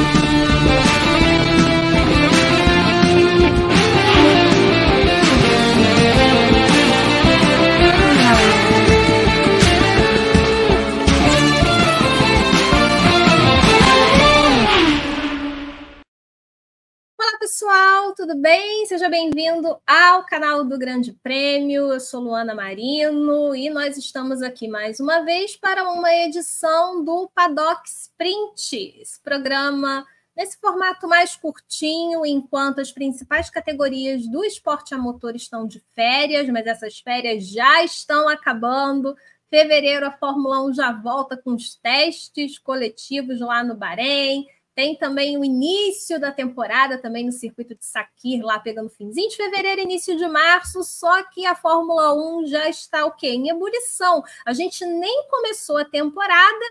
Thank you. Tudo bem? Seja bem-vindo ao canal do Grande Prêmio. Eu sou Luana Marino e nós estamos aqui mais uma vez para uma edição do Paddock Sprint, esse programa nesse formato mais curtinho, enquanto as principais categorias do esporte a motor estão de férias, mas essas férias já estão acabando. Fevereiro a Fórmula 1 já volta com os testes coletivos lá no Bahrein tem também o início da temporada, também no circuito de Sakir, lá pegando finzinho de fevereiro, início de março, só que a Fórmula 1 já está o quê? Em ebulição. A gente nem começou a temporada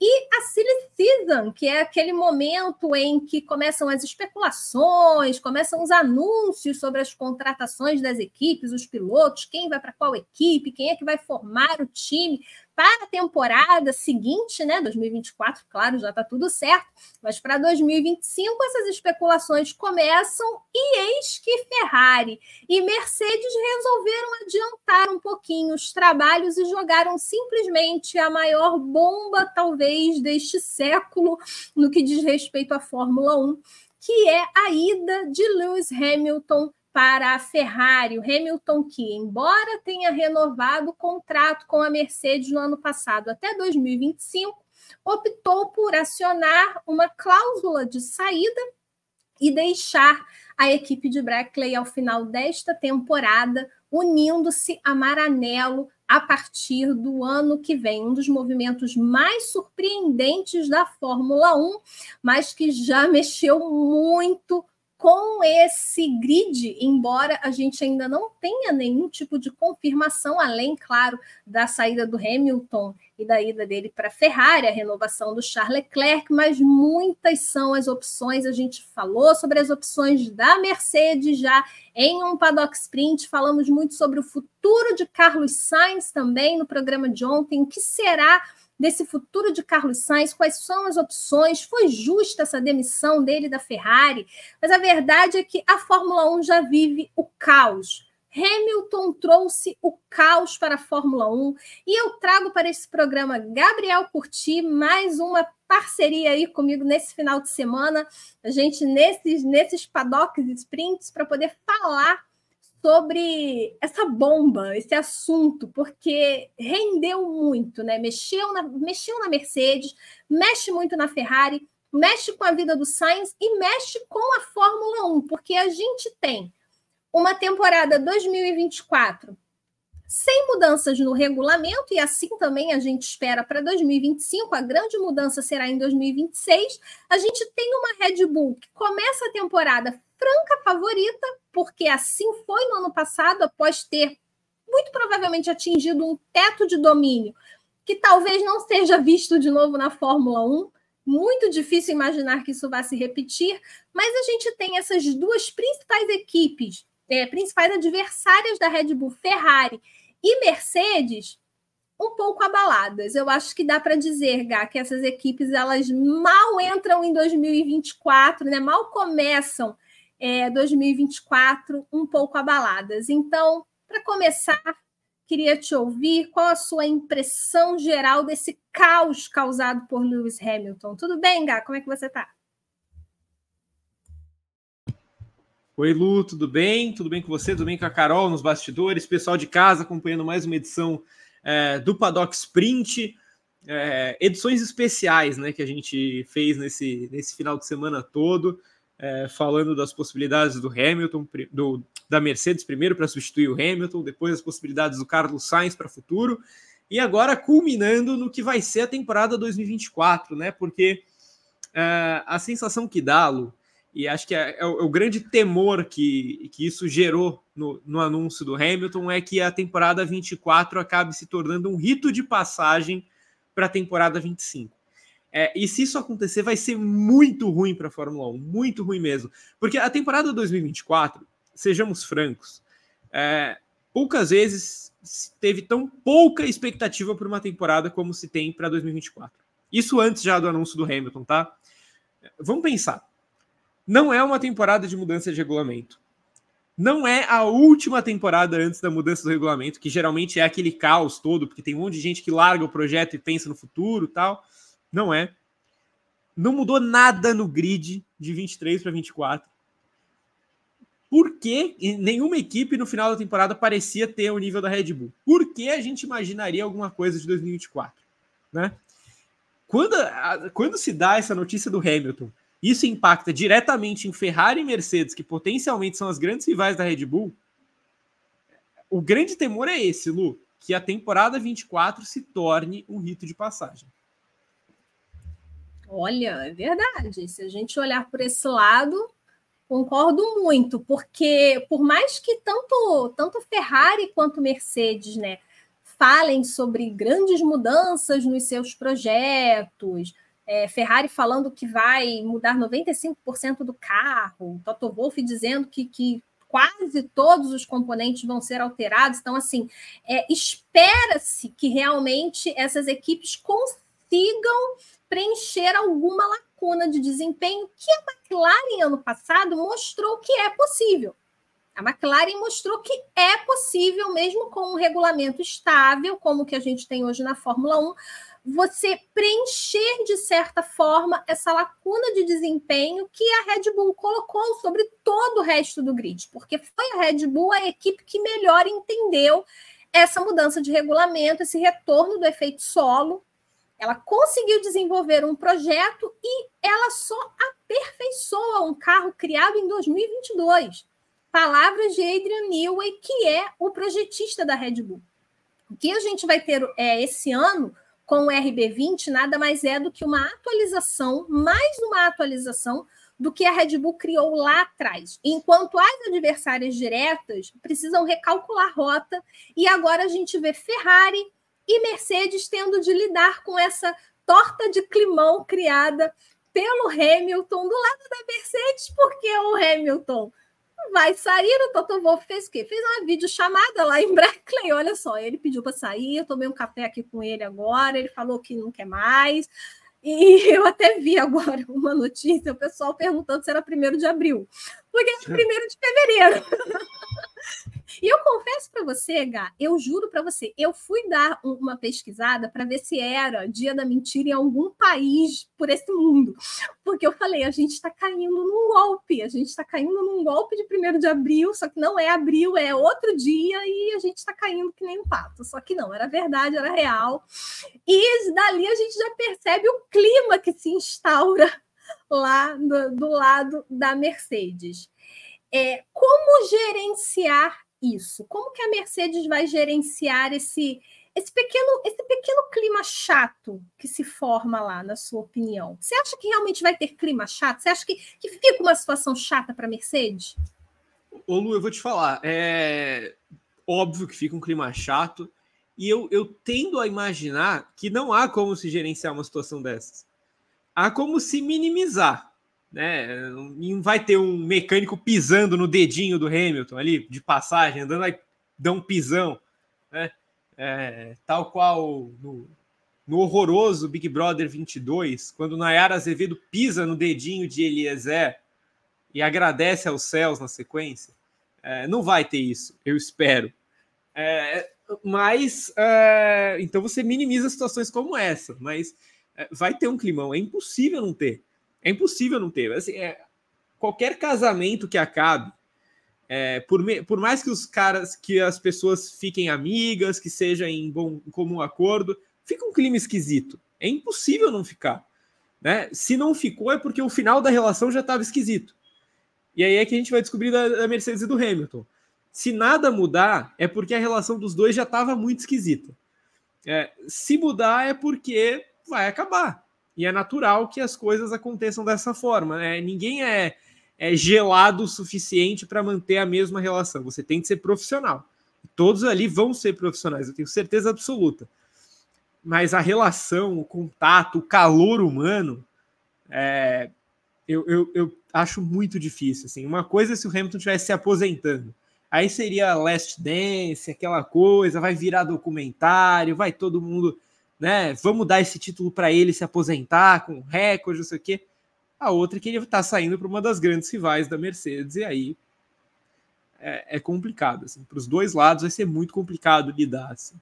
e a Silly Season, que é aquele momento em que começam as especulações, começam os anúncios sobre as contratações das equipes, os pilotos, quem vai para qual equipe, quem é que vai formar o time para a temporada seguinte, né, 2024, claro, já está tudo certo, mas para 2025 essas especulações começam e eis que Ferrari e Mercedes resolveram adiantar um pouquinho os trabalhos e jogaram simplesmente a maior bomba, talvez, deste século no que diz respeito à Fórmula 1, que é a ida de Lewis Hamilton para a Ferrari, o Hamilton, que, embora tenha renovado o contrato com a Mercedes no ano passado até 2025, optou por acionar uma cláusula de saída e deixar a equipe de Brackley ao final desta temporada, unindo-se a Maranello a partir do ano que vem. Um dos movimentos mais surpreendentes da Fórmula 1, mas que já mexeu muito com esse grid, embora a gente ainda não tenha nenhum tipo de confirmação, além, claro, da saída do Hamilton e da ida dele para a Ferrari, a renovação do Charles Leclerc, mas muitas são as opções. A gente falou sobre as opções da Mercedes já em um paddock sprint, falamos muito sobre o futuro de Carlos Sainz também no programa de ontem, o que será desse futuro de Carlos Sainz, quais são as opções, foi justa essa demissão dele da Ferrari, mas a verdade é que a Fórmula 1 já vive o caos. Hamilton trouxe o caos para a Fórmula 1 e eu trago para esse programa Gabriel Curti, mais uma parceria aí comigo nesse final de semana, a gente nesses, nesses paddocks sprints para poder falar sobre essa bomba, esse assunto, porque rendeu muito, né? Mexeu na, mexeu na Mercedes, mexe muito na Ferrari, mexe com a vida do Sainz e mexe com a Fórmula 1, porque a gente tem uma temporada 2024 sem mudanças no regulamento, e assim também a gente espera para 2025, a grande mudança será em 2026. A gente tem uma Red Bull que começa a temporada franca favorita, porque assim foi no ano passado, após ter muito provavelmente atingido um teto de domínio que talvez não seja visto de novo na Fórmula 1. Muito difícil imaginar que isso vá se repetir, mas a gente tem essas duas principais equipes, é, principais adversárias da Red Bull, Ferrari e Mercedes um pouco abaladas. Eu acho que dá para dizer, Gá, que essas equipes elas mal entram em 2024, né? Mal começam é, 2024 um pouco abaladas. Então, para começar, queria te ouvir qual a sua impressão geral desse caos causado por Lewis Hamilton. Tudo bem, Gá? Como é que você está? Oi, Lu, tudo bem? Tudo bem com você? Tudo bem com a Carol nos bastidores? Pessoal de casa acompanhando mais uma edição é, do Paddock Sprint. É, edições especiais né, que a gente fez nesse, nesse final de semana todo, é, falando das possibilidades do Hamilton, do, da Mercedes primeiro para substituir o Hamilton, depois as possibilidades do Carlos Sainz para futuro, e agora culminando no que vai ser a temporada 2024, né? Porque é, a sensação que dá, Lu, e acho que é, é, o, é, o, grande temor que, que isso gerou no, no, anúncio do Hamilton é que a temporada 24 acabe se tornando um rito de passagem para a temporada 25. É, e se isso acontecer, vai ser muito ruim para a Fórmula 1, muito ruim mesmo. Porque a temporada 2024, sejamos francos, é, poucas vezes teve tão pouca expectativa por uma temporada como se tem para 2024. Isso antes já do anúncio do Hamilton, tá? Vamos pensar. Não é uma temporada de mudança de regulamento. Não é a última temporada antes da mudança do regulamento, que geralmente é aquele caos todo, porque tem um monte de gente que larga o projeto e pensa no futuro tal. Não é. Não mudou nada no grid de 23 para 24. Por que nenhuma equipe no final da temporada parecia ter o nível da Red Bull? Por que a gente imaginaria alguma coisa de 2024? Né? Quando, quando se dá essa notícia do Hamilton, isso impacta diretamente em Ferrari e Mercedes, que potencialmente são as grandes rivais da Red Bull. O grande temor é esse, Lu, que a temporada 24 se torne um rito de passagem. Olha, é verdade. Se a gente olhar por esse lado, concordo muito, porque por mais que tanto, tanto Ferrari quanto Mercedes, né, falem sobre grandes mudanças nos seus projetos, é, Ferrari falando que vai mudar 95% do carro, Toto Wolff dizendo que, que quase todos os componentes vão ser alterados. Então, assim, é, espera-se que realmente essas equipes consigam preencher alguma lacuna de desempenho que a McLaren ano passado mostrou que é possível. A McLaren mostrou que é possível, mesmo com um regulamento estável, como o que a gente tem hoje na Fórmula 1, você preencher, de certa forma, essa lacuna de desempenho que a Red Bull colocou sobre todo o resto do grid, porque foi a Red Bull a equipe que melhor entendeu essa mudança de regulamento, esse retorno do efeito solo, ela conseguiu desenvolver um projeto e ela só aperfeiçoa um carro criado em 2022. Palavras de Adrian Newey, que é o projetista da Red Bull. O que a gente vai ter é, esse ano com o RB20 nada mais é do que uma atualização, mais uma atualização do que a Red Bull criou lá atrás. Enquanto as adversárias diretas precisam recalcular rota, e agora a gente vê Ferrari e Mercedes tendo de lidar com essa torta de climão criada pelo Hamilton do lado da Mercedes, porque o Hamilton vai sair, o Toto Wolff fez o quê? Fez uma videochamada lá em Brackley, olha só, ele pediu para sair, eu tomei um café aqui com ele agora, ele falou que não quer mais, e eu até vi agora uma notícia, o pessoal perguntando se era primeiro de abril, porque é primeiro de fevereiro. E eu confesso para você, Gá, eu juro para você, eu fui dar uma pesquisada para ver se era dia da mentira em algum país por esse mundo. Porque eu falei, a gente está caindo num golpe, a gente está caindo num golpe de primeiro de abril, só que não é abril, é outro dia e a gente está caindo que nem um pato. Só que não, era verdade, era real. E dali a gente já percebe o clima que se instaura lá do, do lado da Mercedes. É, como gerenciar isso? Como que a Mercedes vai gerenciar esse esse pequeno esse pequeno clima chato que se forma lá, na sua opinião? Você acha que realmente vai ter clima chato? Você acha que, que fica uma situação chata para a Mercedes? Ô Lu, eu vou te falar, é óbvio que fica um clima chato e eu, eu tendo a imaginar que não há como se gerenciar uma situação dessas. Há como se minimizar né? Não vai ter um mecânico pisando no dedinho do Hamilton ali, de passagem, andando aí, dá um pisão, né? É, tal qual no, no horroroso Big Brother 22, quando Nayara Azevedo pisa no dedinho de Eliezer e agradece aos céus na sequência. É, não vai ter isso, eu espero. É, mas é, então você minimiza situações como essa, mas vai ter um climão, é impossível não ter. É impossível não ter. Assim, é, qualquer casamento que acabe, é, por, me, por mais que os caras, que as pessoas fiquem amigas, que seja em bom em comum acordo, fica um clima esquisito. É impossível não ficar. Né? Se não ficou, é porque o final da relação já estava esquisito. E aí é que a gente vai descobrir da, da Mercedes e do Hamilton. Se nada mudar, é porque a relação dos dois já estava muito esquisita. É, se mudar, é porque vai acabar. E é natural que as coisas aconteçam dessa forma. Né? Ninguém é, é gelado o suficiente para manter a mesma relação. Você tem que ser profissional. Todos ali vão ser profissionais, eu tenho certeza absoluta. Mas a relação, o contato, o calor humano, é, eu, eu, eu acho muito difícil. Assim. Uma coisa é se o Hamilton estivesse se aposentando. Aí seria Last Dance, aquela coisa, vai virar documentário, vai todo mundo né? Vamos dar esse título para ele se aposentar com recorde, não sei o quê. a outra é que ele está saindo para uma das grandes rivais da Mercedes, e aí é, é complicado. Assim. Para os dois lados vai ser muito complicado lidar. Assim.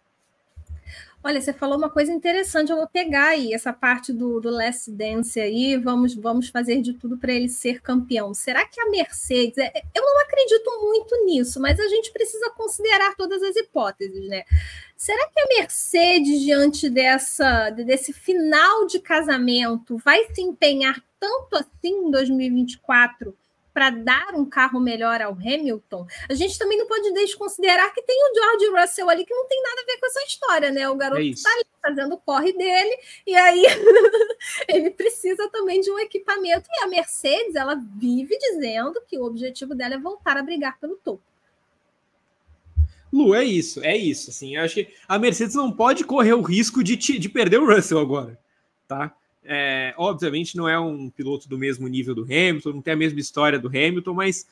Olha, você falou uma coisa interessante. Eu vou pegar aí essa parte do, do Last Dance aí. Vamos, vamos fazer de tudo para ele ser campeão. Será que a Mercedes? É, eu não acredito muito nisso, mas a gente precisa considerar todas as hipóteses, né? Será que a Mercedes, diante dessa, desse final de casamento, vai se empenhar tanto assim em 2024 para dar um carro melhor ao Hamilton, a gente também não pode desconsiderar que tem o George Russell ali que não tem nada a ver com essa história, né? O garoto está é ali fazendo o corre dele e aí ele precisa também de um equipamento. E a Mercedes, ela vive dizendo que o objetivo dela é voltar a brigar pelo topo. Lu, é isso, é isso. Assim, eu acho que a Mercedes não pode correr o risco de, de perder o Russell agora, tá? É, obviamente não é um piloto do mesmo nível do Hamilton, não tem a mesma história do Hamilton, mas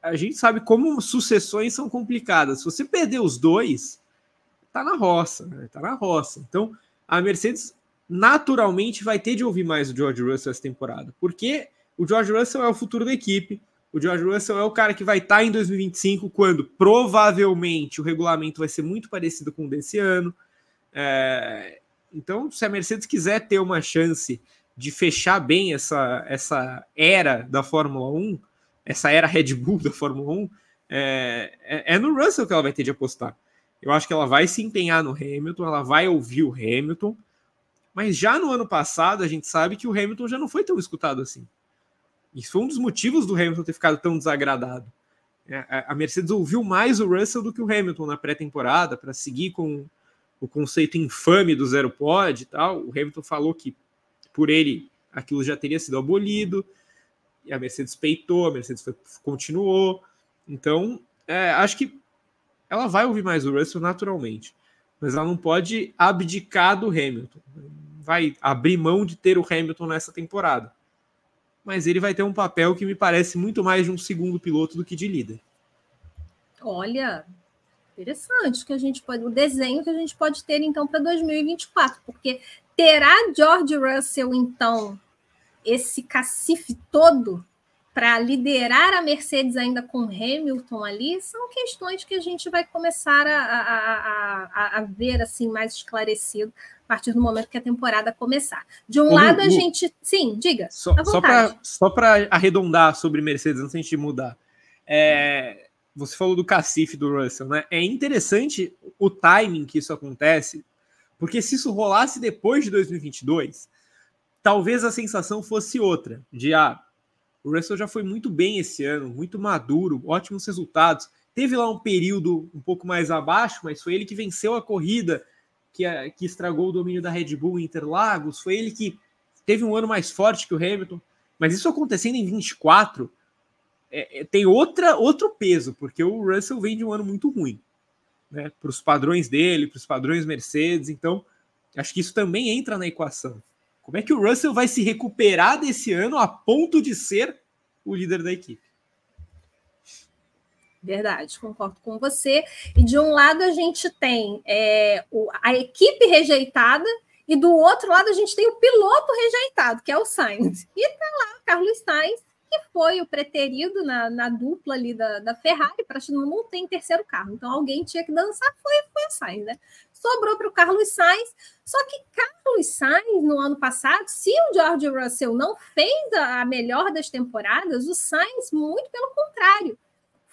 a gente sabe como sucessões são complicadas. Se você perder os dois, tá na roça, né? tá na roça. Então a Mercedes naturalmente vai ter de ouvir mais o George Russell essa temporada, porque o George Russell é o futuro da equipe. O George Russell é o cara que vai estar tá em 2025, quando provavelmente o regulamento vai ser muito parecido com o desse ano. É, então, se a Mercedes quiser ter uma chance de fechar bem essa, essa era da Fórmula 1, essa era Red Bull da Fórmula 1, é, é, é, no Russell que ela vai ter de apostar. Eu acho que ela vai se empenhar no Hamilton, ela vai ouvir o Hamilton, mas já no ano passado a gente sabe que o Hamilton já não foi tão escutado assim. Isso foi um dos motivos do Hamilton ter ficado tão desagradado. É, a Mercedes ouviu mais o Russell do que o Hamilton na pré-temporada para seguir com o conceito infame do zero pod e tal. O Hamilton falou que por ele aquilo já teria sido abolido, e a Mercedes peitou, a Mercedes foi, continuou. Então, é, acho que ela vai ouvir mais o Russell naturalmente, mas ela não pode abdicar do Hamilton. Vai abrir mão de ter o Hamilton nessa temporada. Mas ele vai ter um papel que me parece muito mais de um segundo piloto do que de líder. Olha, Interessante que a gente pode, o desenho que a gente pode ter então para 2024, porque terá George Russell então esse cacife todo para liderar a Mercedes ainda com Hamilton ali, são questões que a gente vai começar a, a, a, a ver assim mais esclarecido a partir do momento que a temporada começar. De um Ô, lado, Lu, a gente. Sim, diga. Só, só para arredondar sobre Mercedes, antes de a gente mudar. É, você falou do cacife do Russell, né? É interessante o timing que isso acontece, porque se isso rolasse depois de 2022, talvez a sensação fosse outra, de ah, o Russell já foi muito bem esse ano, muito maduro, ótimos resultados. Teve lá um período um pouco mais abaixo, mas foi ele que venceu a corrida que, que estragou o domínio da Red Bull em Interlagos, foi ele que teve um ano mais forte que o Hamilton. Mas isso acontecendo em 24, é, é, tem outra, outro peso, porque o Russell vem de um ano muito ruim, né? Para os padrões dele, para os padrões Mercedes, então acho que isso também entra na equação. Como é que o Russell vai se recuperar desse ano a ponto de ser o líder da equipe? Verdade, concordo com você. E de um lado a gente tem é, o, a equipe rejeitada, e do outro lado a gente tem o piloto rejeitado, que é o Sainz. E tá lá Carlos Sainz que foi o preterido na, na dupla ali da, da Ferrari, para não, tem terceiro carro. Então alguém tinha que dançar, foi, foi o Sainz, né? Sobrou para o Carlos Sainz. Só que Carlos Sainz, no ano passado, se o George Russell não fez a, a melhor das temporadas, o Sainz, muito pelo contrário,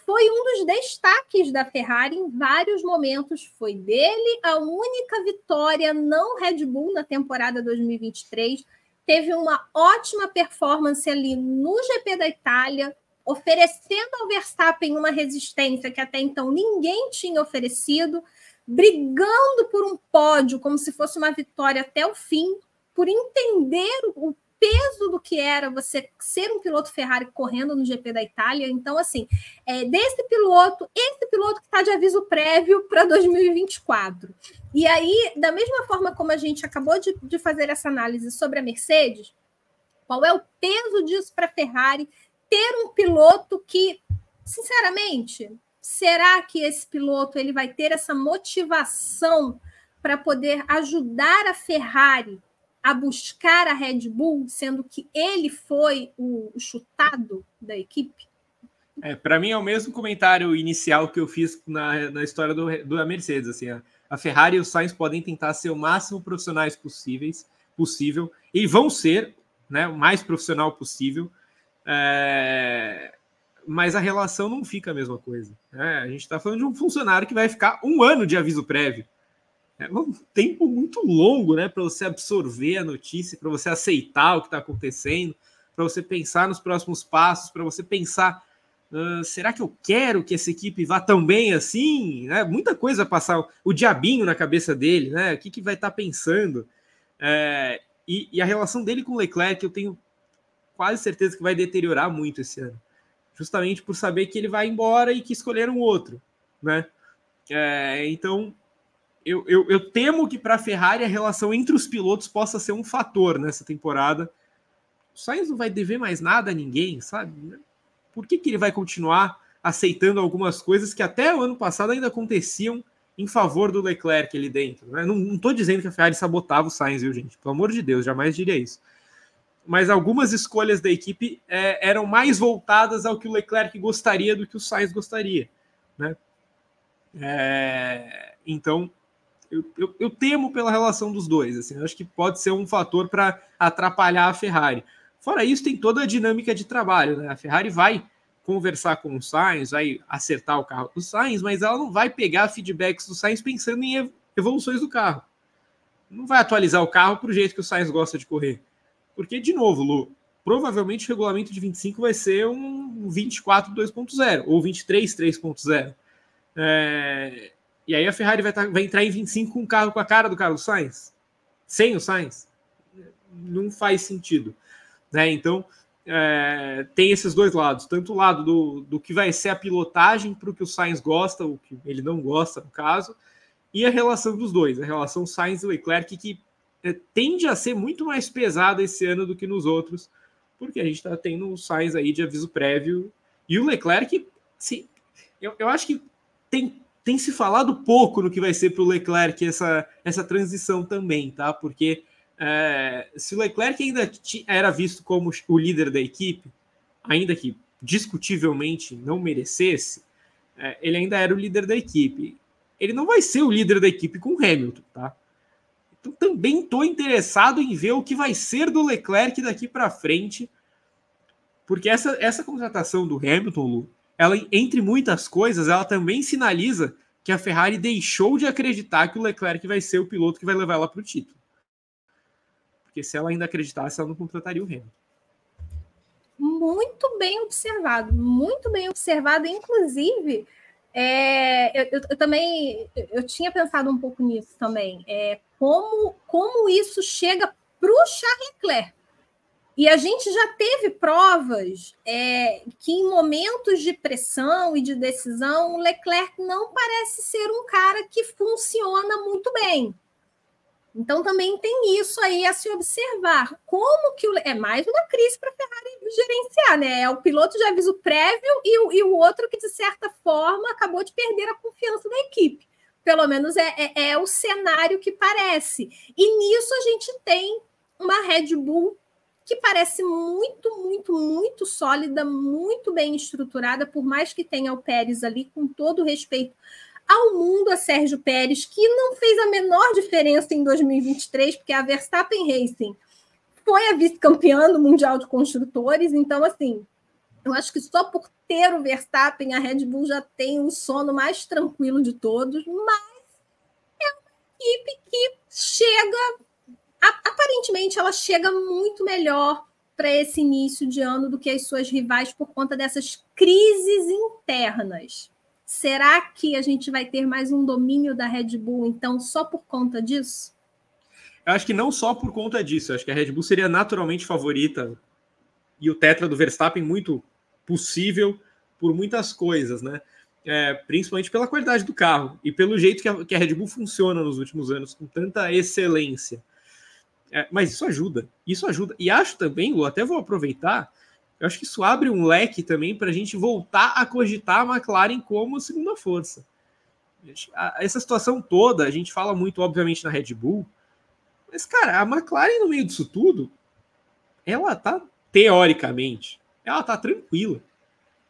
foi um dos destaques da Ferrari em vários momentos. Foi dele a única vitória não Red Bull na temporada 2023 teve uma ótima performance ali no GP da Itália, oferecendo ao Verstappen uma resistência que até então ninguém tinha oferecido, brigando por um pódio como se fosse uma vitória até o fim, por entender o peso do que era você ser um piloto Ferrari correndo no GP da Itália. Então, assim, é, desse piloto, esse piloto que está de aviso prévio para 2024. E aí, da mesma forma como a gente acabou de, de fazer essa análise sobre a Mercedes, qual é o peso disso para a Ferrari ter um piloto que, sinceramente, será que esse piloto ele vai ter essa motivação para poder ajudar a Ferrari a buscar a Red Bull, sendo que ele foi o, chutado da equipe? É, para mim é o mesmo comentário inicial que eu fiz na, na história do, da Mercedes. Assim, a, a Ferrari e o Sainz podem tentar ser o máximo profissionais possíveis, possível, e vão ser né, o mais profissional possível. É, mas a relação não fica a mesma coisa. Né? A gente está falando de um funcionário que vai ficar um ano de aviso prévio. É um tempo muito longo né, para você absorver a notícia, para você aceitar o que está acontecendo, para você pensar nos próximos passos, para você pensar: uh, será que eu quero que essa equipe vá tão bem assim? Né? Muita coisa passar o diabinho na cabeça dele, né? O que, que vai estar tá pensando? É, e, e a relação dele com o Leclerc, eu tenho quase certeza que vai deteriorar muito esse ano justamente por saber que ele vai embora e que escolheram outro, né? É, então, eu, eu, eu, temo que para a Ferrari a relação entre os pilotos possa ser um fator nessa temporada. O Sainz não vai dever mais nada a ninguém, sabe? Por que, que ele vai continuar aceitando algumas coisas que até o ano passado ainda aconteciam em favor do Leclerc ali dentro? Né? Não estou dizendo que a Ferrari sabotava o Sainz, viu, gente? Pelo amor de Deus, jamais diria isso mas algumas escolhas da equipe é, eram mais voltadas ao que o Leclerc gostaria do que o Sainz gostaria, né? É, então, eu, eu, eu, temo pela relação dos dois, assim, acho que pode ser um fator para atrapalhar a Ferrari. Fora isso, tem toda a dinâmica de trabalho, né? A Ferrari vai conversar com o Sainz, vai acertar o carro do Sainz, mas ela não vai pegar feedbacks do Sainz pensando em evoluções do carro. Não vai atualizar o carro para o jeito que o Sainz gosta de correr porque, de novo, Lu, provavelmente o regulamento de 25 vai ser um 24 2.0 ou 23 3.0. É... E aí a Ferrari vai, tá, vai, entrar em 25 com um carro com a cara do Carlos Sainz? Sem o Sainz? Não faz sentido. Né? Então, é, tem esses dois lados. Tanto o lado do, do que vai ser a pilotagem para o que o Sainz gosta, o que ele não gosta, no caso, e a relação dos dois, a relação Sainz e Leclerc, que é, tende a ser muito mais pesado esse ano do que nos outros, porque a gente está tendo Sainz aí de aviso prévio e o Leclerc, sim, eu, eu acho que tem, tem se falado pouco no que vai ser para o Leclerc essa, essa transição também, tá? Porque é, se o Leclerc ainda era visto como o líder da equipe, ainda que discutivelmente não merecesse, é, ele ainda era o líder da equipe. Ele não vai ser o líder da equipe com o Hamilton, tá? Então, também estou interessado em ver o que vai ser do Leclerc daqui para frente, porque essa, essa contratação do Hamilton, Lu, ela, entre muitas coisas, ela também sinaliza que a Ferrari deixou de acreditar que o Leclerc vai ser o piloto que vai levar ela para o título. Porque se ela ainda acreditasse, ela não contrataria o Hamilton. Muito bem observado, muito bem observado. Inclusive, é, eu, eu, também eu tinha pensado um pouco nisso também. É, como, como isso chega para o Charles Leclerc. E a gente já teve provas é, que, em momentos de pressão e de decisão, o Leclerc não parece ser um cara que funciona muito bem. Então também tem isso aí a se observar. Como que o, é mais uma crise para a Ferrari gerenciar, né? É o piloto de aviso prévio e o, e o outro que, de certa forma, acabou de perder a confiança da equipe. Pelo menos é, é, é o cenário que parece. E nisso a gente tem uma Red Bull que parece muito, muito, muito sólida, muito bem estruturada, por mais que tenha o Pérez ali, com todo respeito ao mundo a Sérgio Pérez, que não fez a menor diferença em 2023, porque a Verstappen Racing foi a vice-campeã do Mundial de Construtores, então, assim, eu acho que só por ter o Verstappen, a Red Bull já tem o sono mais tranquilo de todos, mas é uma equipe que chega, aparentemente, ela chega muito melhor para esse início de ano do que as suas rivais por conta dessas crises internas. Será que a gente vai ter mais um domínio da Red Bull, então, só por conta disso? Eu acho que não só por conta disso. Eu acho que a Red Bull seria naturalmente favorita e o tetra do Verstappen muito possível por muitas coisas, né? É, principalmente pela qualidade do carro e pelo jeito que a, que a, Red Bull funciona nos últimos anos, com tanta excelência. É, mas isso ajuda, isso ajuda. E acho também, Lu, até vou aproveitar eu acho que isso abre um leque também para a gente voltar a cogitar a McLaren como segunda força. Essa situação toda, a gente fala muito, obviamente, na Red Bull, Mas, cara, a McLaren no meio disso tudo, ela tá, teoricamente, ela tá tranquila.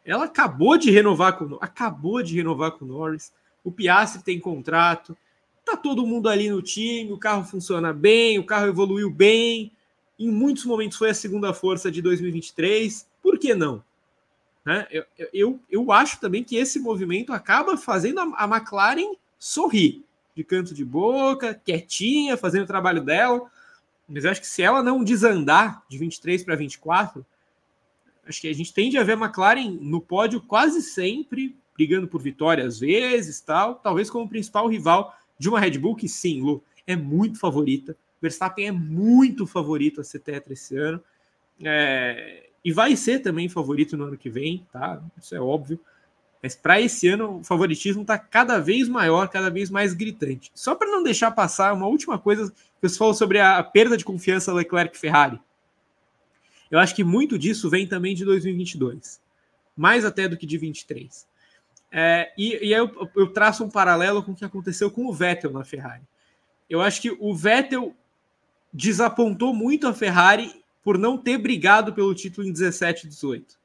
Ela acabou de renovar com acabou de renovar com o Norris. O Piastri tem contrato. Tá todo mundo ali no time, o carro funciona bem, o carro evoluiu bem. Em muitos momentos foi a segunda força de 2023. Por que não? Né? Eu, eu, eu acho também que esse movimento acaba fazendo a, a McLaren sorrir de canto de boca, quietinha, fazendo o trabalho dela. Mas eu acho que se ela não desandar de 23 para 24, acho que a gente tende a ver a McLaren no pódio quase sempre, brigando por vitória às vezes, tal, talvez como principal rival de uma Red Bull que sim, Lu, é muito favorita. Verstappen é muito favorito a ser tetra esse ano. É, e vai ser também favorito no ano que vem, tá? Isso é óbvio. Mas para esse ano, o favoritismo está cada vez maior, cada vez mais gritante. Só para não deixar passar, uma última coisa que você falou sobre a perda de confiança Leclerc Ferrari. Eu acho que muito disso vem também de 2022, mais até do que de 23. É, e, e aí eu, eu traço um paralelo com o que aconteceu com o Vettel na Ferrari. Eu acho que o Vettel desapontou muito a Ferrari por não ter brigado pelo título em 17 e 18.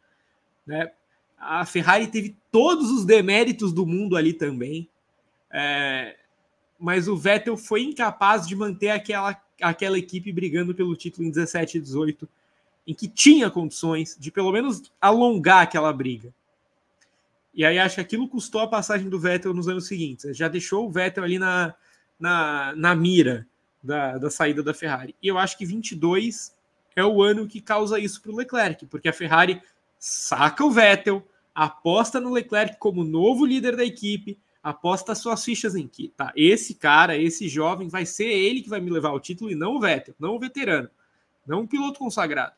Né? A Ferrari teve todos os deméritos do mundo ali também, é, mas o Vettel foi incapaz de manter aquela, aquela equipe brigando pelo título em 17 e 18, em que tinha condições de pelo menos alongar aquela briga. E aí acho que aquilo custou a passagem do Vettel nos anos seguintes. Já deixou o Vettel ali na, na, na mira da, da saída da Ferrari. E eu acho que 22 é o ano que causa isso para o Leclerc, porque a Ferrari saca o Vettel, aposta no Leclerc como novo líder da equipe, aposta suas fichas em que, tá, esse cara, esse jovem, vai ser ele que vai me levar ao título e não o Vettel, não o veterano, não o piloto consagrado.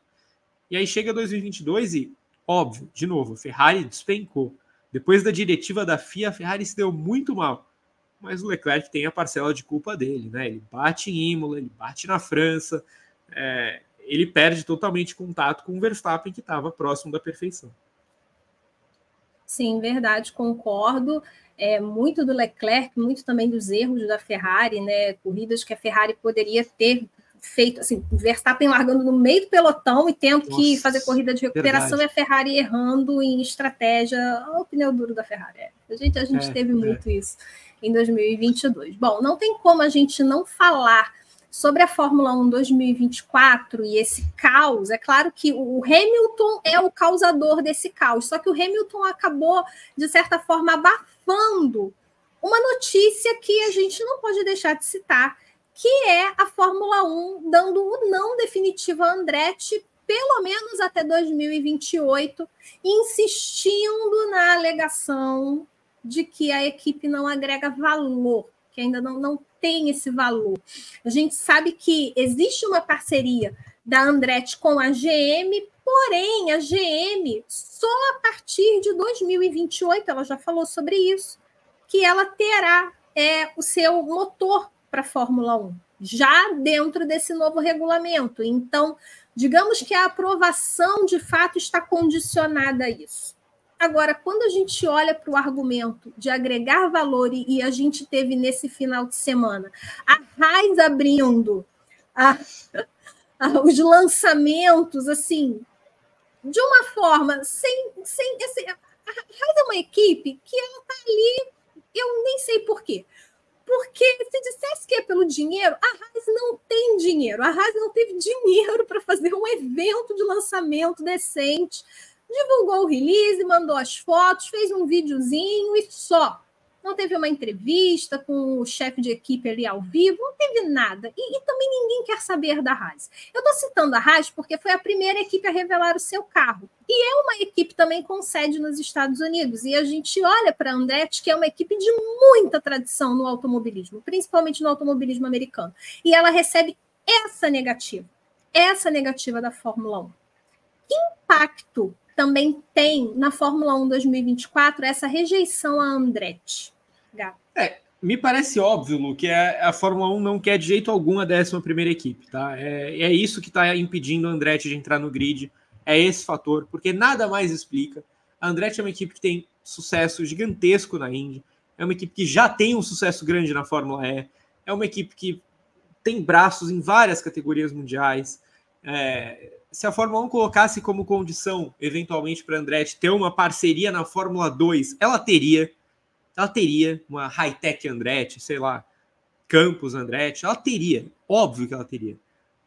E aí chega 2022 e, óbvio, de novo, Ferrari despencou. Depois da diretiva da FIA, a Ferrari se deu muito mal. Mas o Leclerc tem a parcela de culpa dele, né? Ele bate em Imola, ele bate na França, é, ele perde totalmente contato com o Verstappen, que estava próximo da perfeição. Sim, verdade, concordo. É, muito do Leclerc, muito também dos erros da Ferrari, né? Corridas que a Ferrari poderia ter feito, assim, Verstappen largando no meio do pelotão e tendo Nossa, que fazer corrida de recuperação verdade. e a Ferrari errando em estratégia. o pneu duro da Ferrari. É. A gente, a gente é, teve é. muito isso em 2022. Bom, não tem como a gente não falar sobre a Fórmula 1 2024 e esse caos. É claro que o Hamilton é o causador desse caos, só que o Hamilton acabou, de certa forma, abafando uma notícia que a gente não pode deixar de citar que é a Fórmula 1 dando o não definitivo a Andretti pelo menos até 2028, insistindo na alegação de que a equipe não agrega valor, que ainda não, não tem esse valor. A gente sabe que existe uma parceria da Andretti com a GM, porém a GM só a partir de 2028, ela já falou sobre isso, que ela terá é, o seu motor para a Fórmula 1, já dentro desse novo regulamento. Então, digamos que a aprovação de fato está condicionada a isso. Agora, quando a gente olha para o argumento de agregar valor, e a gente teve nesse final de semana a Raiz abrindo a, a, os lançamentos, assim, de uma forma sem. sem assim, a Raiz é uma equipe que ela está ali, eu nem sei porquê. Porque se dissesse que é pelo dinheiro, a Raiz não tem dinheiro. A Raiz não teve dinheiro para fazer um evento de lançamento decente. Divulgou o release, mandou as fotos, fez um videozinho e só não teve uma entrevista com o chefe de equipe ali ao vivo, não teve nada. E, e também ninguém quer saber da Haas. Eu estou citando a Haas porque foi a primeira equipe a revelar o seu carro. E é uma equipe também com sede nos Estados Unidos. E a gente olha para a Andretti, que é uma equipe de muita tradição no automobilismo, principalmente no automobilismo americano. E ela recebe essa negativa, essa negativa da Fórmula 1. Que impacto também tem na Fórmula 1 2024 essa rejeição a Andretti. É, me parece óbvio, Lu, que a, a, Fórmula 1 não quer de jeito algum a 11 equipe, tá? É, é isso que está impedindo a Andretti de entrar no grid, é esse fator, porque nada mais explica. A Andretti é uma equipe que tem sucesso gigantesco na Indy, é uma equipe que já tem um sucesso grande na Fórmula E, é uma equipe que tem braços em várias categorias mundiais. É, se a Fórmula 1 colocasse como condição, eventualmente, para Andretti ter uma parceria na Fórmula 2, ela teria. Ela teria uma high-tech Andretti, sei lá, Campos Andretti, ela teria, óbvio que ela teria.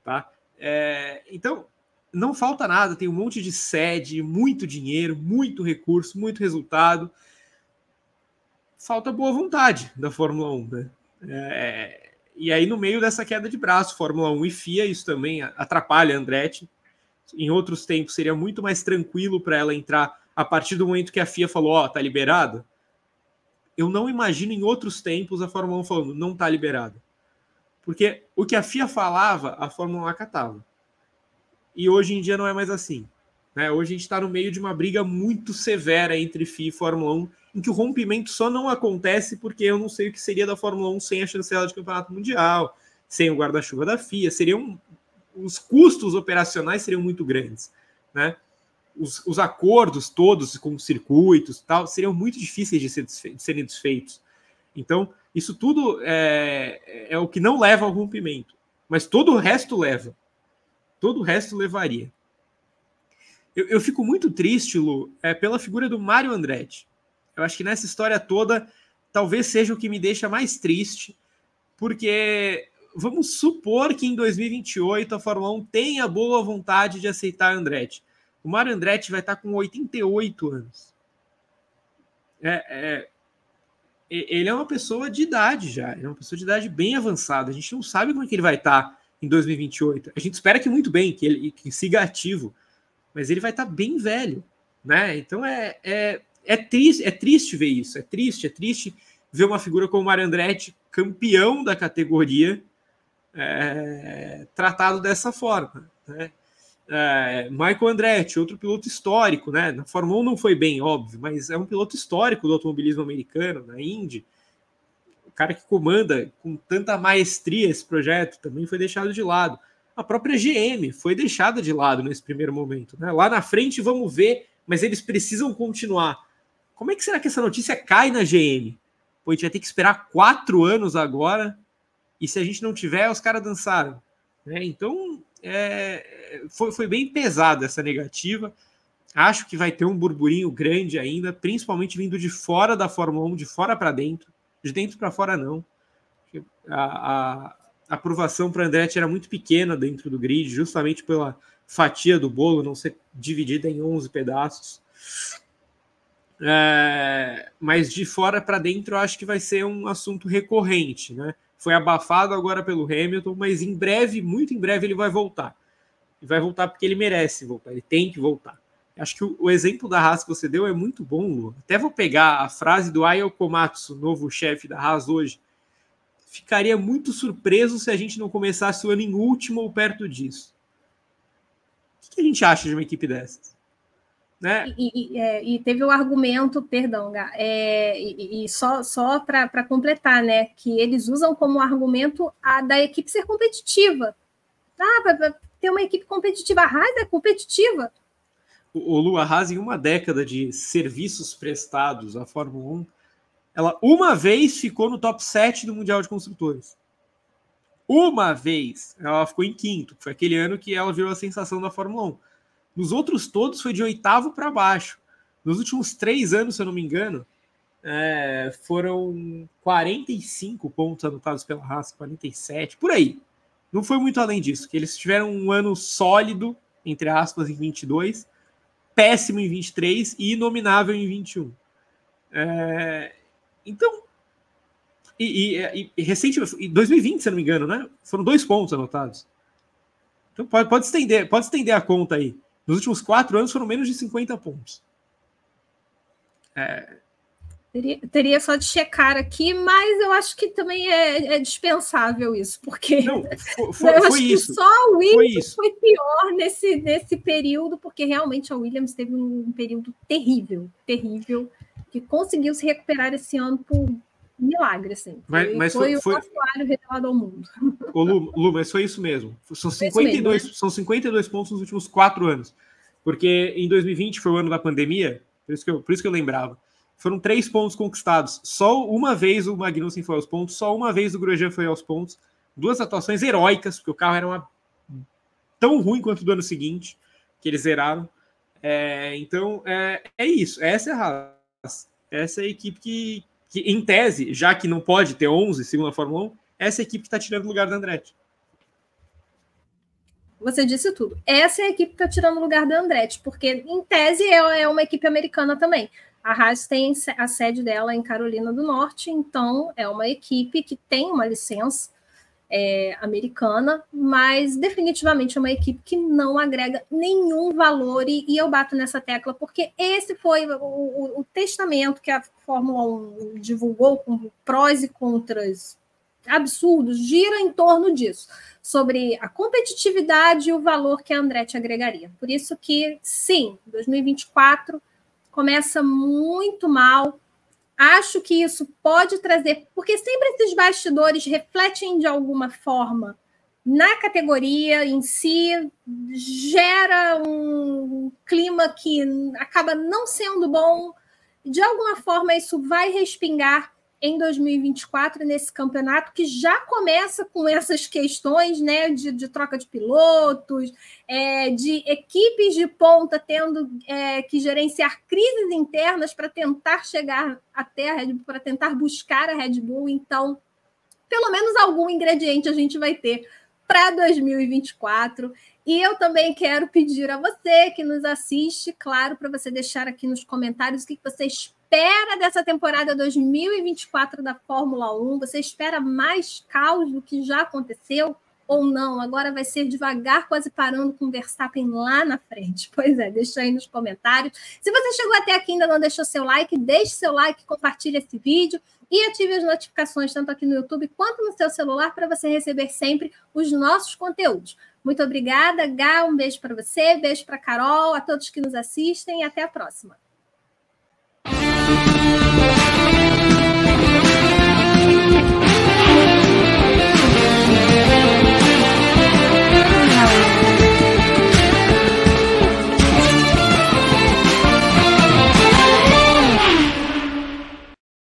Tá? É, então, não falta nada, tem um monte de sede, muito dinheiro, muito recurso, muito resultado. Falta boa vontade da Fórmula 1, né? É, e aí, no meio dessa queda de braço, Fórmula 1 e FIA, isso também atrapalha a Andretti. Em outros tempos seria muito mais tranquilo para ela entrar a partir do momento que a FIA falou: Ó, oh, tá liberado. Eu não imagino em outros tempos a Fórmula 1 falando: não tá liberado. Porque o que a FIA falava, a Fórmula 1 acatava. E hoje em dia não é mais assim. Né? Hoje a gente está no meio de uma briga muito severa entre FIA e Fórmula 1, em que o rompimento só não acontece porque eu não sei o que seria da Fórmula 1 sem a chancela de campeonato mundial, sem o guarda-chuva da FIA. Seriam os custos operacionais seriam muito grandes, né? Os, os acordos todos com os circuitos tal seriam muito difíceis de, ser de serem desfeitos. Então, isso tudo é, é o que não leva ao rompimento, mas todo o resto leva. Todo o resto levaria. Eu, eu fico muito triste, Lu, é, pela figura do Mário Andretti. Eu acho que nessa história toda, talvez seja o que me deixa mais triste, porque vamos supor que em 2028 a Fórmula 1 tenha boa vontade de aceitar Andretti. O Mário Andretti vai estar com 88 anos. É, é, ele é uma pessoa de idade já, ele é uma pessoa de idade bem avançada. A gente não sabe como é que ele vai estar em 2028. A gente espera que muito bem, que ele que siga ativo, mas ele vai estar bem velho, né? Então é, é, é triste, é triste ver isso, é triste, é triste ver uma figura como o Mário Andretti, campeão da categoria, é, tratado dessa forma. Né? É, Michael Andretti, outro piloto histórico, né? Na Fórmula 1 não foi bem, óbvio, mas é um piloto histórico do automobilismo americano, na Indy. O cara que comanda com tanta maestria esse projeto também foi deixado de lado. A própria GM foi deixada de lado nesse primeiro momento. Né? Lá na frente vamos ver, mas eles precisam continuar. Como é que será que essa notícia cai na GM? Pô, a gente vai ter que esperar quatro anos agora e se a gente não tiver, os caras dançaram. Né? Então, é, foi, foi bem pesada essa negativa. Acho que vai ter um burburinho grande ainda, principalmente vindo de fora da Fórmula 1, de fora para dentro. De dentro para fora, não. A, a, a aprovação para Andretti era muito pequena dentro do grid, justamente pela fatia do bolo não ser dividida em 11 pedaços. É, mas de fora para dentro, acho que vai ser um assunto recorrente, né? Foi abafado agora pelo Hamilton, mas em breve, muito em breve, ele vai voltar. E vai voltar porque ele merece voltar, ele tem que voltar. Acho que o, o exemplo da Haas que você deu é muito bom, Lu. Até vou pegar a frase do Ayo Komatsu, novo chefe da Haas hoje. Ficaria muito surpreso se a gente não começasse o ano em último ou perto disso. O que a gente acha de uma equipe dessas? Né? E, e, é, e, teve o argumento, perdão, é, e, e, só, só para completar, né? Que eles usam como argumento a da equipe ser competitiva. Ah, para ter uma equipe competitiva. A Haas é competitiva. O, o Lu, a Haas, em uma década de serviços prestados à Fórmula 1, ela uma vez ficou no top 7 do Mundial de Construtores. Uma vez ela ficou em quinto, foi aquele ano que ela virou a sensação da Fórmula 1 nos outros todos foi de oitavo para baixo. Nos últimos três anos, se eu não me engano, é, foram 45 pontos anotados pela raça, 47, por aí. Não foi muito além disso, que eles tiveram um ano sólido, entre aspas, em 22, péssimo em 23 e inominável em 21. É, então, e, e, e recentemente, em 2020, se eu não me engano, né? Foram dois pontos anotados. Então pode, pode estender, pode estender a conta aí. Nos últimos quatro anos foram menos de 50 pontos. É... Teria, teria, só de checar aqui, mas eu acho que também é, é dispensável isso, porque Não, foi, foi, eu acho isso. que só o Williams foi, foi, pior nesse, nesse período, porque realmente a Williams teve um período terrível, terrível, que conseguiu se recuperar esse ano por milagre, assim. Mas, mas foi, foi, o atuário revelado ao mundo. Ô, Lu, Lu, mas foi isso mesmo. São 52, mesmo, né? são 52 pontos nos últimos quatro anos. Porque em 2020 foi o ano da pandemia, por isso que eu, por isso que eu lembrava. Foram três pontos conquistados. Só uma vez o Magnussen foi aos pontos, só uma vez o Grosjean foi aos pontos. duas atuações heróicas, porque o carro era uma... tão ruim quanto o do ano seguinte, que eles zeraram. É, então, é, é isso. Essa é a Haas. Essa é a equipe que, que, em tese, já que não pode ter 11 segundo a Fórmula 1, essa equipe está tirando o lugar da Andretti. Você disse tudo. Essa é a equipe que está tirando o lugar da Andretti, porque, em tese, é, é uma equipe americana também. A Haas tem a sede dela em Carolina do Norte, então é uma equipe que tem uma licença é, americana, mas definitivamente é uma equipe que não agrega nenhum valor, e, e eu bato nessa tecla, porque esse foi o, o, o, testamento que a Fórmula 1 divulgou com prós e contras absurdos, gira em torno disso, sobre a competitividade e o valor que a Andretti agregaria. Por isso que, sim, 2024 começa muito mal. Acho que isso pode trazer, porque sempre esses bastidores refletem de alguma forma na categoria em si, gera um clima que acaba não sendo bom. De alguma forma, isso vai respingar em 2024 nesse campeonato que já começa com essas questões né, de, de troca de pilotos, é, de equipes de ponta tendo é, que gerenciar crises internas para tentar chegar até a Red Bull, para tentar buscar a Red Bull. Então, pelo menos algum ingrediente a gente vai ter para 2024. E eu também quero pedir a você que nos assiste, claro, para você deixar aqui nos comentários o que você espera dessa temporada 2024 da Fórmula 1. Você espera mais caos do que já aconteceu? Ou não? Agora vai ser devagar, quase parando com o Verstappen lá na frente. Pois é, deixa aí nos comentários. Se você chegou até aqui e ainda não deixou seu like, deixe seu like, compartilhe esse vídeo e ative as notificações tanto aqui no YouTube quanto no seu celular para você receber sempre os nossos conteúdos. Muito obrigada, Gá, um beijo para você, beijo para Carol, a todos que nos assistem e até a próxima.